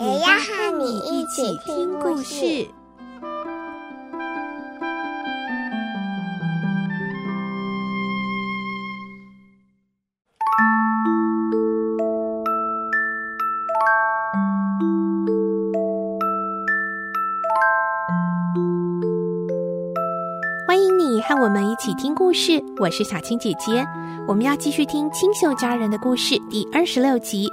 也要和你一起听故事。欢迎你和我们一起听故事，我是小青姐姐。我们要继续听《清秀佳人》的故事第二十六集。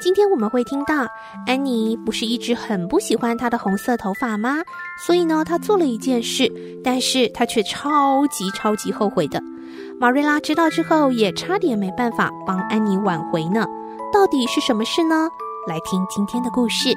今天我们会听到，安妮不是一直很不喜欢她的红色头发吗？所以呢，她做了一件事，但是她却超级超级后悔的。马瑞拉知道之后，也差点没办法帮安妮挽回呢。到底是什么事呢？来听今天的故事。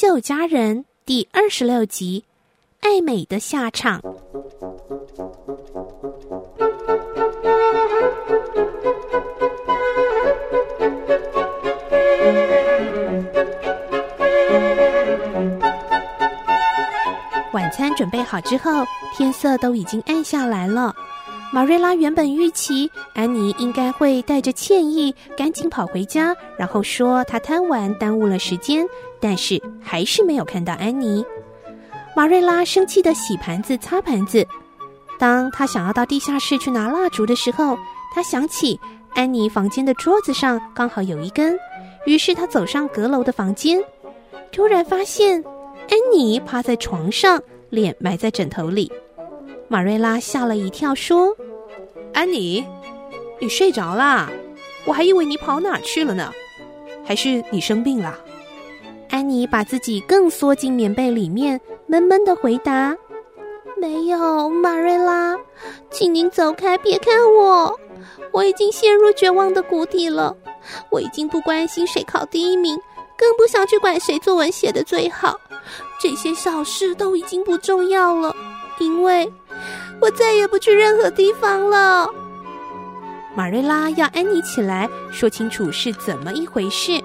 秀佳人第二十六集：爱美的下场。晚餐准备好之后，天色都已经暗下来了。玛瑞拉原本预期安妮应该会带着歉意赶紧跑回家，然后说她贪玩耽误了时间，但是还是没有看到安妮。马瑞拉生气地洗盘子、擦盘子。当她想要到地下室去拿蜡烛的时候，她想起安妮房间的桌子上刚好有一根，于是她走上阁楼的房间，突然发现安妮趴在床上，脸埋在枕头里。马瑞拉吓了一跳，说：“安妮，你睡着啦？我还以为你跑哪儿去了呢，还是你生病了？”安妮把自己更缩进棉被里面，闷闷地回答：“没有，玛瑞拉，请您走开，别看我，我已经陷入绝望的谷底了。我已经不关心谁考第一名，更不想去管谁作文写的最好，这些小事都已经不重要了，因为……”我再也不去任何地方了。玛瑞拉要安妮起来，说清楚是怎么一回事。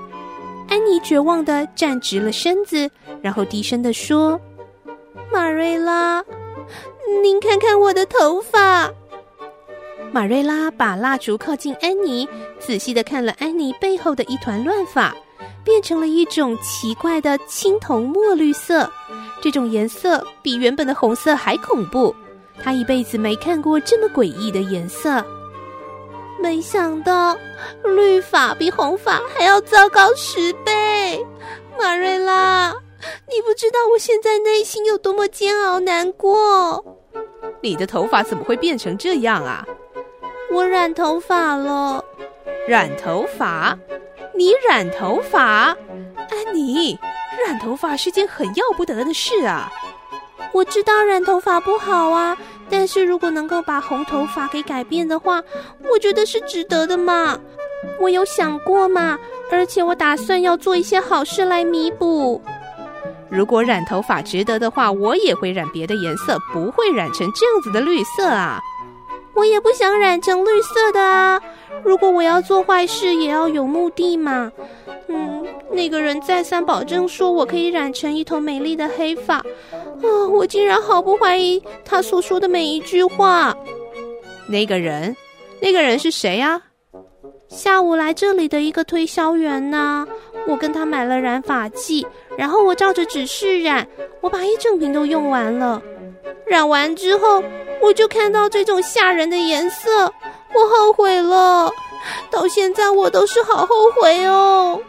安妮绝望地站直了身子，然后低声地说：“玛瑞拉，您看看我的头发。”玛瑞拉把蜡烛靠近安妮，仔细地看了安妮背后的一团乱发，变成了一种奇怪的青铜墨绿色。这种颜色比原本的红色还恐怖。她一辈子没看过这么诡异的颜色，没想到绿发比红发还要糟糕十倍。马瑞拉，你不知道我现在内心有多么煎熬难过。你的头发怎么会变成这样啊？我染头发了。染头发？你染头发？安妮，染头发是件很要不得的事啊。我知道染头发不好啊，但是如果能够把红头发给改变的话，我觉得是值得的嘛。我有想过嘛，而且我打算要做一些好事来弥补。如果染头发值得的话，我也会染别的颜色，不会染成这样子的绿色啊。我也不想染成绿色的啊。如果我要做坏事，也要有目的嘛。嗯，那个人再三保证说我可以染成一头美丽的黑发，啊，我竟然毫不怀疑他所说的每一句话。那个人，那个人是谁呀？下午来这里的一个推销员呢。我跟他买了染发剂，然后我照着指示染，我把一整瓶都用完了。染完之后，我就看到这种吓人的颜色，我后悔了。到现在我都是好后悔哦。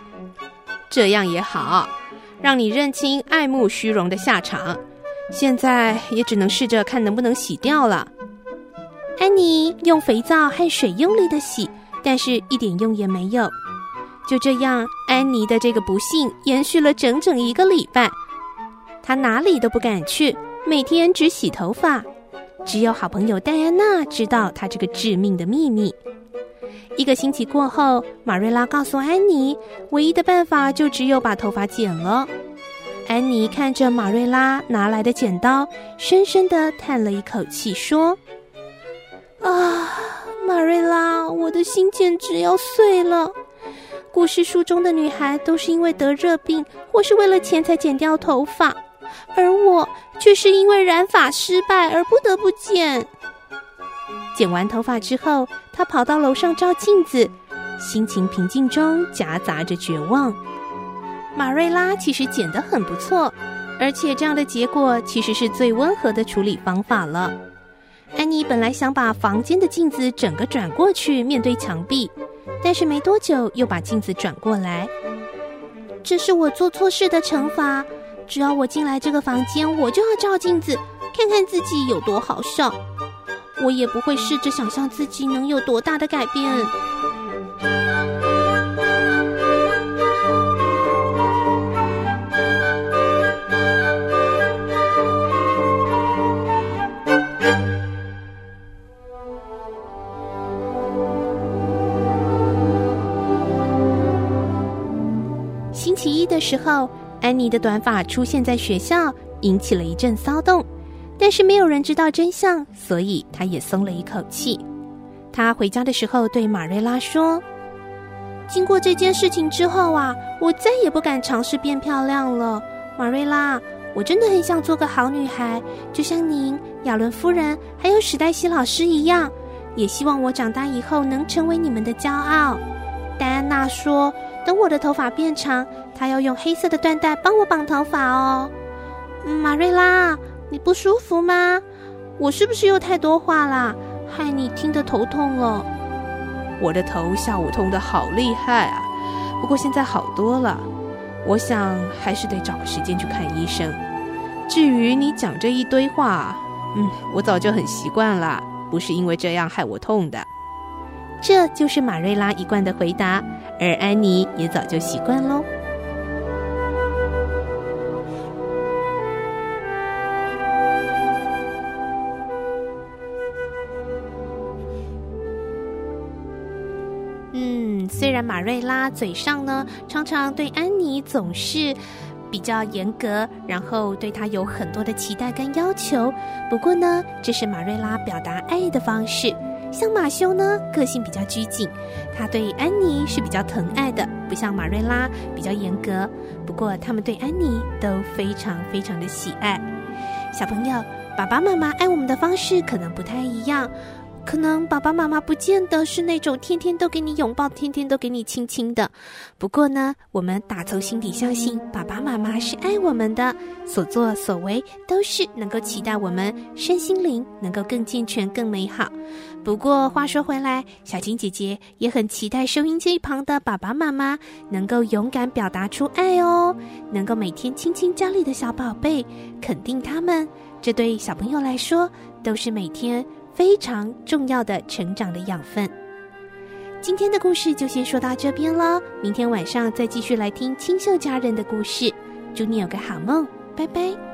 这样也好，让你认清爱慕虚荣的下场。现在也只能试着看能不能洗掉了。安妮用肥皂和水用力的洗，但是一点用也没有。就这样，安妮的这个不幸延续了整整一个礼拜。她哪里都不敢去，每天只洗头发。只有好朋友戴安娜知道她这个致命的秘密。一个星期过后，马瑞拉告诉安妮，唯一的办法就只有把头发剪了。安妮看着玛瑞拉拿来的剪刀，深深的叹了一口气，说：“啊，马瑞拉，我的心简直要碎了。”故事书中的女孩都是因为得热病或是为了钱才剪掉头发，而我却是因为染发失败而不得不剪。剪完头发之后，她跑到楼上照镜子，心情平静中夹杂着绝望。马瑞拉其实剪得很不错，而且这样的结果其实是最温和的处理方法了。安妮本来想把房间的镜子整个转过去面对墙壁。但是没多久，又把镜子转过来。这是我做错事的惩罚。只要我进来这个房间，我就要照镜子，看看自己有多好笑。我也不会试着想象自己能有多大的改变。时候，安妮的短发出现在学校，引起了一阵骚动。但是没有人知道真相，所以她也松了一口气。她回家的时候对马瑞拉说：“经过这件事情之后啊，我再也不敢尝试变漂亮了。马瑞拉，我真的很想做个好女孩，就像您、亚伦夫人还有史黛西老师一样，也希望我长大以后能成为你们的骄傲。”戴安娜说。等我的头发变长，他要用黑色的缎带帮我绑头发哦。马，瑞拉，你不舒服吗？我是不是又太多话啦，害你听得头痛了？我的头下午痛得好厉害啊，不过现在好多了。我想还是得找个时间去看医生。至于你讲这一堆话，嗯，我早就很习惯了，不是因为这样害我痛的。这就是玛瑞拉一贯的回答，而安妮也早就习惯喽。嗯，虽然玛瑞拉嘴上呢常常对安妮总是比较严格，然后对她有很多的期待跟要求，不过呢，这是玛瑞拉表达爱的方式。像马修呢，个性比较拘谨，他对安妮是比较疼爱的，不像马瑞拉比较严格。不过他们对安妮都非常非常的喜爱。小朋友，爸爸妈妈爱我们的方式可能不太一样。可能爸爸妈妈不见得是那种天天都给你拥抱、天天都给你亲亲的。不过呢，我们打从心底相信爸爸妈妈是爱我们的，所作所为都是能够期待我们身心灵能够更健全、更美好。不过话说回来，小金姐姐也很期待收音机旁的爸爸妈妈能够勇敢表达出爱哦，能够每天亲亲家里的小宝贝，肯定他们，这对小朋友来说都是每天。非常重要的成长的养分。今天的故事就先说到这边了，明天晚上再继续来听清秀家人的故事。祝你有个好梦，拜拜。